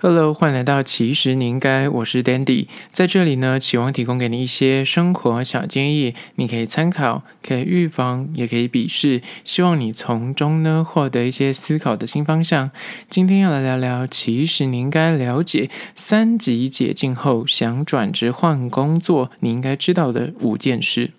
Hello，欢迎来到其实你应该，我是 Dandy，在这里呢，期望提供给你一些生活小建议，你可以参考，可以预防，也可以鄙视，希望你从中呢获得一些思考的新方向。今天要来聊聊，其实你应该了解三级解禁后想转职换工作，你应该知道的五件事。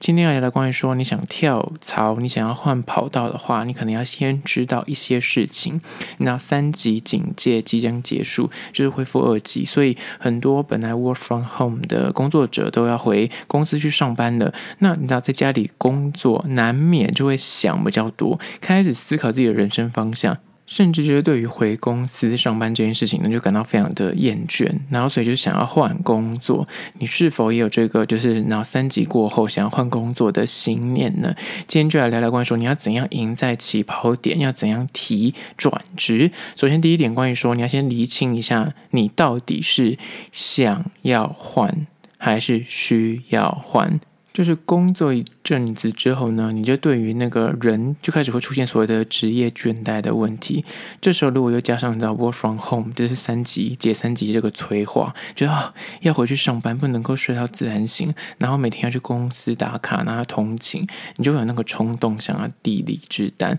今天要聊的关于说，你想跳槽，你想要换跑道的话，你可能要先知道一些事情。那三级警戒即将结束，就是恢复二级，所以很多本来 work from home 的工作者都要回公司去上班了。那你知道在家里工作，难免就会想比较多，开始思考自己的人生方向。甚至就是对于回公司上班这件事情呢，就感到非常的厌倦，然后所以就想要换工作。你是否也有这个就是然后三级过后想要换工作的心念呢？今天就来聊聊关于说你要怎样赢在起跑点，要怎样提转职。首先第一点关于说你要先厘清一下你到底是想要换还是需要换。就是工作一阵子之后呢，你就对于那个人就开始会出现所谓的职业倦怠的问题。这时候如果又加上到 work from home，就是三级解三级这个催化，就要要回去上班，不能够睡到自然醒，然后每天要去公司打卡，然后通勤，你就有那个冲动想要递离职单。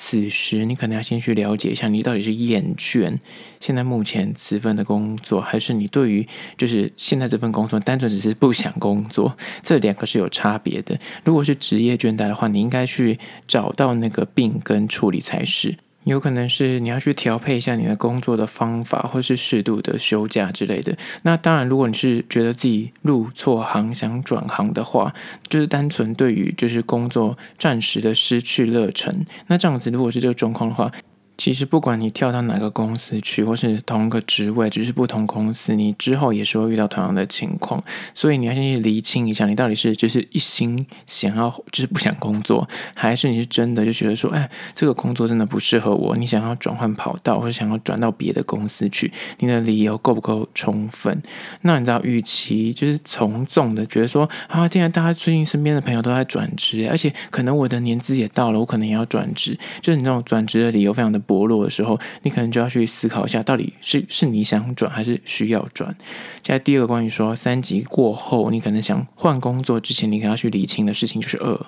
此时，你可能要先去了解一下，你到底是厌倦现在目前此份的工作，还是你对于就是现在这份工作单纯只是不想工作？这两个是有差别的。如果是职业倦怠的话，你应该去找到那个病根处理才是。有可能是你要去调配一下你的工作的方法，或是适度的休假之类的。那当然，如果你是觉得自己入错行想转行的话，就是单纯对于就是工作暂时的失去热忱。那这样子，如果是这个状况的话。其实不管你跳到哪个公司去，或是同个职位，只是不同公司，你之后也是会遇到同样的情况。所以你要先去厘清一下，你到底是就是一心想要，就是不想工作，还是你是真的就觉得说，哎，这个工作真的不适合我，你想要转换跑道，或者想要转到别的公司去，你的理由够不够充分？那你知道，与其就是从众的觉得说，啊，现在大家最近身边的朋友都在转职，而且可能我的年资也到了，我可能也要转职，就是你这种转职的理由非常的。薄弱的时候，你可能就要去思考一下，到底是是你想转还是需要转。现在第二个关于说三级过后，你可能想换工作之前，你可能要去理清的事情就是二。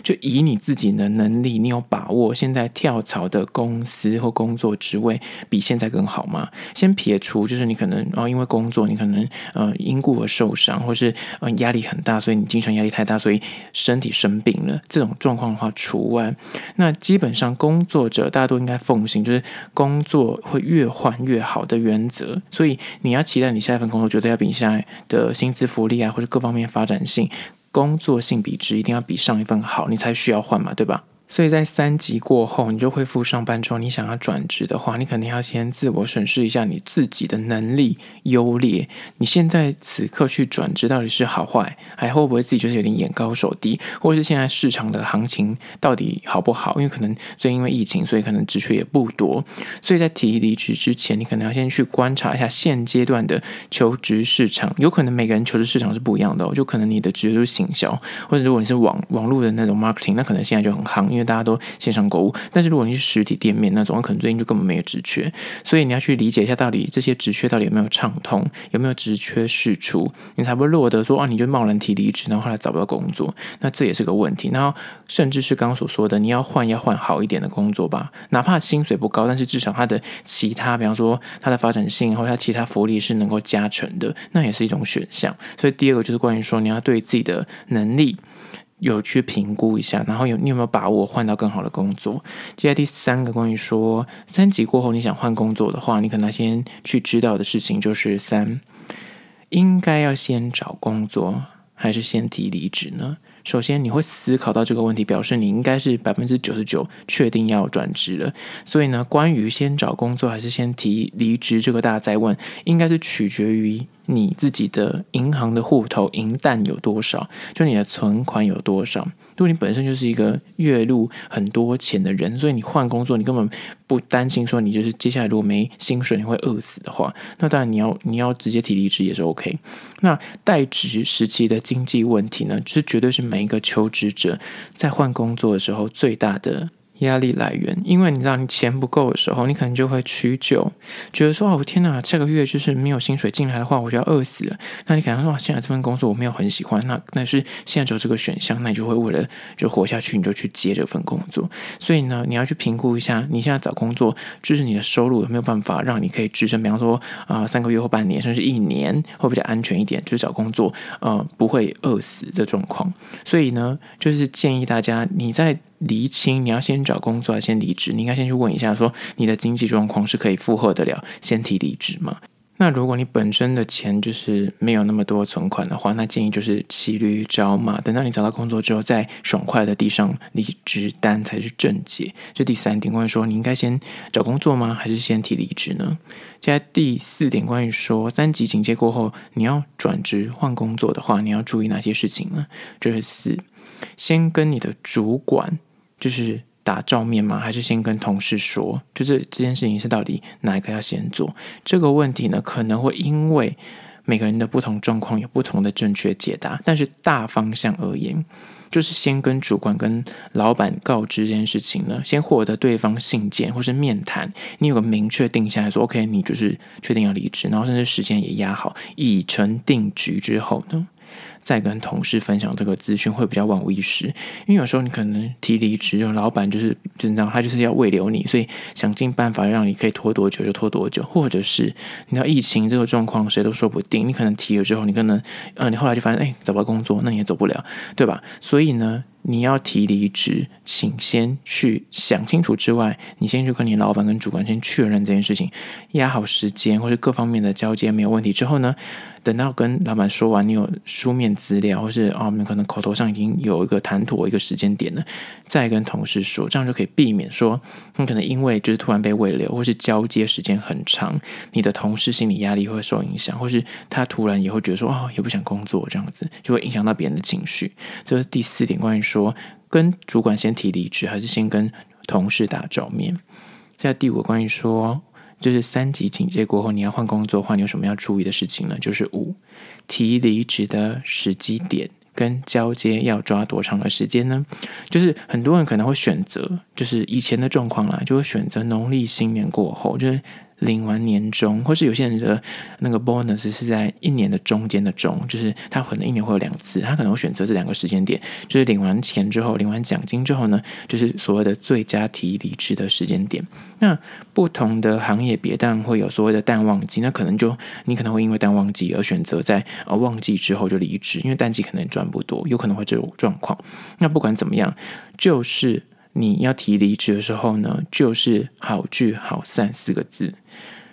就以你自己的能力，你有把握现在跳槽的公司或工作职位比现在更好吗？先撇除，就是你可能哦，因为工作你可能呃因故而受伤，或是呃压力很大，所以你精神压力太大，所以身体生病了，这种状况的话除外。那基本上工作者大家都应该奉就是工作会越换越好的原则。所以你要期待你下一份工作绝对要比你现在的薪资福利啊，或者各方面发展性。工作性比值一定要比上一份好，你才需要换嘛，对吧？所以在三级过后，你就恢复上班之后，你想要转职的话，你肯定要先自我审视一下你自己的能力优劣。你现在此刻去转职到底是好坏，还会不会自己就是有点眼高手低，或是现在市场的行情到底好不好？因为可能最近因为疫情，所以可能职缺也不多。所以在提离职之前，你可能要先去观察一下现阶段的求职市场。有可能每个人求职市场是不一样的，就可能你的职业就是行销，或者如果你是网网络的那种 marketing，那可能现在就很夯。因为大家都线上购物，但是如果你是实体店面那种，可能最近就根本没有职缺，所以你要去理解一下，到底这些职缺到底有没有畅通，有没有职缺释出，你才会落得说啊，你就贸然提离职，然后后来找不到工作，那这也是个问题。然后甚至是刚刚所说的，你要换要换好一点的工作吧，哪怕薪水不高，但是至少它的其他，比方说它的发展性或它其他福利是能够加成的，那也是一种选项。所以第二个就是关于说，你要对自己的能力。有去评估一下，然后有你有没有把握换到更好的工作？接下来第三个关于说三级过后你想换工作的话，你可能先去知道的事情就是三，应该要先找工作还是先提离职呢？首先你会思考到这个问题，表示你应该是百分之九十九确定要转职了。所以呢，关于先找工作还是先提离职这个大哉问，应该是取决于。你自己的银行的户头银弹有多少？就你的存款有多少？如果你本身就是一个月入很多钱的人，所以你换工作，你根本不担心说你就是接下来如果没薪水你会饿死的话，那当然你要你要直接提离职也是 OK。那代职时期的经济问题呢，这绝对是每一个求职者在换工作的时候最大的压力来源，因为你知道你钱不够的时候，你可能就会屈就，觉得说哦天哪，下个月就是没有薪水进来的话，我就要饿死了。那你可能说哇，现在这份工作我没有很喜欢，那但是现在只有这个选项，那你就会为了就活下去，你就去接这份工作。所以呢，你要去评估一下，你现在找工作，就是你的收入有没有办法让你可以支撑，比方说啊、三个月或半年，甚至一年，会比较安全一点，就是找工作呃不会饿死的状况。所以呢，就是建议大家你在。厘清你要先找工作还是先离职？你应该先去问一下，说你的经济状况是可以负荷得了，先提离职吗？那如果你本身的钱就是没有那么多存款的话，那建议就是骑驴找马，等到你找到工作之后，再爽快的递上离职单才是正解。这第三点关于说，你应该先找工作吗？还是先提离职呢？接下来第四点关于说，三级警戒过后你要转职换工作的话，你要注意哪些事情呢？这是四，先跟你的主管。就是打照面吗？还是先跟同事说？就是这件事情是到底哪一个要先做？这个问题呢，可能会因为每个人的不同状况有不同的正确解答。但是大方向而言，就是先跟主管、跟老板告知这件事情呢，先获得对方信件或是面谈，你有个明确定下来说，OK，你就是确定要离职，然后甚至时间也压好，已成定局之后呢，再跟同事分享这个资讯会比较万无一失，因为有时候你可能提离职，老板就是就你知道他就是要挽留你，所以想尽办法让你可以拖多久就拖多久，或者是你到疫情这个状况谁都说不定，你可能提了之后，你可能呃你后来就发现哎找不到工作，那你也走不了，对吧？所以呢。你要提离职，请先去想清楚之外，你先去跟你老板跟主管先确认这件事情，压好时间或者各方面的交接没有问题之后呢，等到跟老板说完，你有书面资料，或是啊，我们可能口头上已经有一个谈妥一个时间点了，再跟同事说，这样就可以避免说，你可能因为就是突然被未留，或是交接时间很长，你的同事心理压力会受影响，或是他突然也会觉得说，哦，也不想工作，这样子就会影响到别人的情绪。这是第四点，关于说。说跟主管先提离职，还是先跟同事打照面？现在第五个关于说，就是三级警戒过后，你要换工作的话，你有什么要注意的事情呢？就是五提离职的时机点跟交接要抓多长的时间呢？就是很多人可能会选择，就是以前的状况啦，就会选择农历新年过后，就是。领完年终，或是有些人的那个 bonus 是在一年的中间的中，就是他可能一年会有两次，他可能会选择这两个时间点，就是领完钱之后，领完奖金之后呢，就是所谓的最佳提离职的时间点。那不同的行业别当然会有所谓的淡旺季，那可能就你可能会因为淡旺季而选择在呃旺季之后就离职，因为淡季可能赚不多，有可能会这种状况。那不管怎么样，就是。你要提离职的时候呢，就是好聚好散四个字，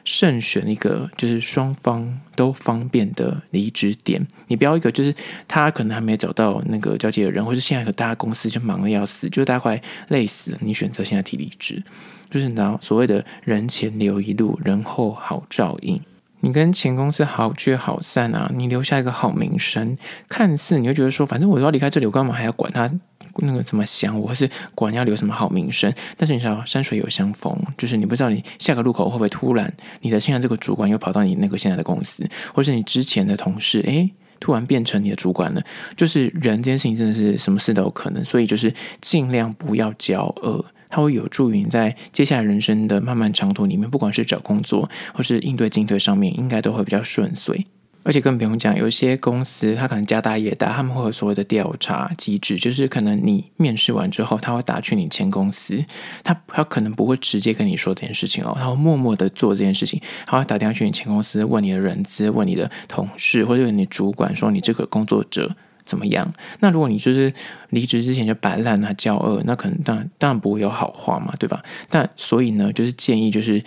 慎选一个就是双方都方便的离职点。你不要一个就是他可能还没找到那个交接的人，或是现在和大家公司就忙得要死，就大家快累死。你选择现在提离职，就是你知道所谓的人前留一路，人后好照应。你跟前公司好聚好散啊，你留下一个好名声，看似你会觉得说，反正我都要离开这里，我干嘛还要管他？那个怎么想，我是管要留什么好名声？但是你知道山水有相逢，就是你不知道你下个路口会不会突然你的现在这个主管又跑到你那个现在的公司，或是你之前的同事，诶，突然变成你的主管了。就是人这件事情真的是什么事都有可能，所以就是尽量不要骄傲，它会有助于你在接下来人生的漫漫长途里面，不管是找工作或是应对进退上面，应该都会比较顺遂。而且更不用讲，有些公司他可能家大业大，他们会有所谓的调查机制，就是可能你面试完之后，他会打去你前公司，他他可能不会直接跟你说这件事情哦，他会默默的做这件事情，他会打电话去你前公司问你的人资，问你的同事或者问你主管说你这个工作者怎么样。那如果你就是离职之前就摆烂啊、骄傲，那可能当然当然不会有好话嘛，对吧？但所以呢，就是建议就是。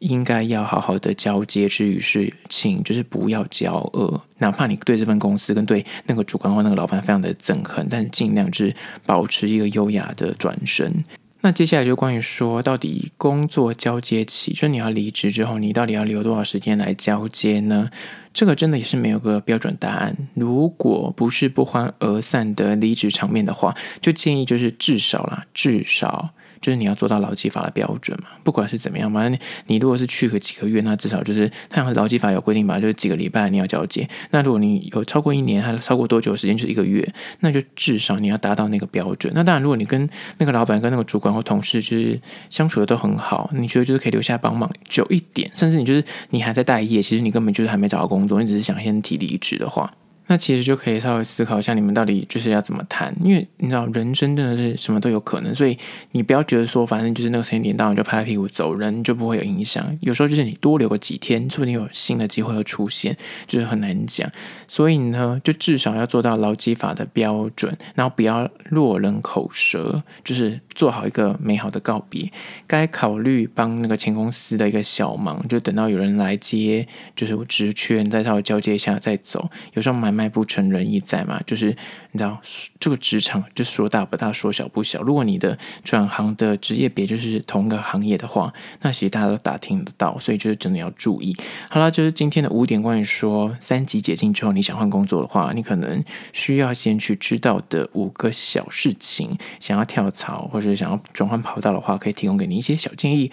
应该要好好的交接之余是，请就是不要骄傲，哪怕你对这份公司跟对那个主管或那个老板非常的憎恨，但尽量是保持一个优雅的转身。那接下来就关于说，到底工作交接期，就是你要离职之后，你到底要留多少时间来交接呢？这个真的也是没有个标准答案。如果不是不欢而散的离职场面的话，就建议就是至少啦，至少。就是你要做到劳基法的标准嘛。不管是怎么样嘛，你你如果是去个几个月，那至少就是他像劳基法有规定吧，就是几个礼拜你要交接。那如果你有超过一年，还是超过多久时间，就是一个月，那就至少你要达到那个标准。那当然，如果你跟那个老板、跟那个主管或同事就是相处的都很好，你觉得就是可以留下帮忙久一点，甚至你就是你还在待业，其实你根本就是还没找到工作，你只是想先提离职的话。那其实就可以稍微思考一下，你们到底就是要怎么谈？因为你知道，人生真的是什么都有可能，所以你不要觉得说，反正就是那个时间点到，你就拍拍屁股走人，就不会有影响。有时候就是你多留个几天，说不定有新的机会会出现，就是很难讲。所以呢，就至少要做到劳基法的标准，然后不要落人口舌，就是做好一个美好的告别。该考虑帮那个前公司的一个小忙，就等到有人来接，就是职缺，再稍微交接一下再走。有时候蛮。迈不成仁义在嘛，就是你知道这个职场就说大不大，说小不小。如果你的转行的职业别就是同一个行业的话，那其实大家都打听得到，所以就是真的要注意。好了，就是今天的五点关于说三级解禁之后你想换工作的话，你可能需要先去知道的五个小事情。想要跳槽或者想要转换跑道的话，可以提供给你一些小建议。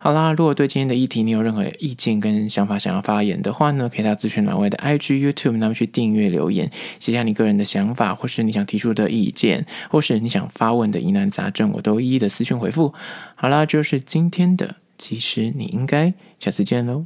好啦，如果对今天的议题你有任何意见跟想法想要发言的话呢，可以到资讯栏位的 IG、YouTube 那边去订阅留言，写下你个人的想法，或是你想提出的意见，或是你想发问的疑难杂症，我都一一的私讯回复。好啦，就是今天的，其实你应该下次见喽。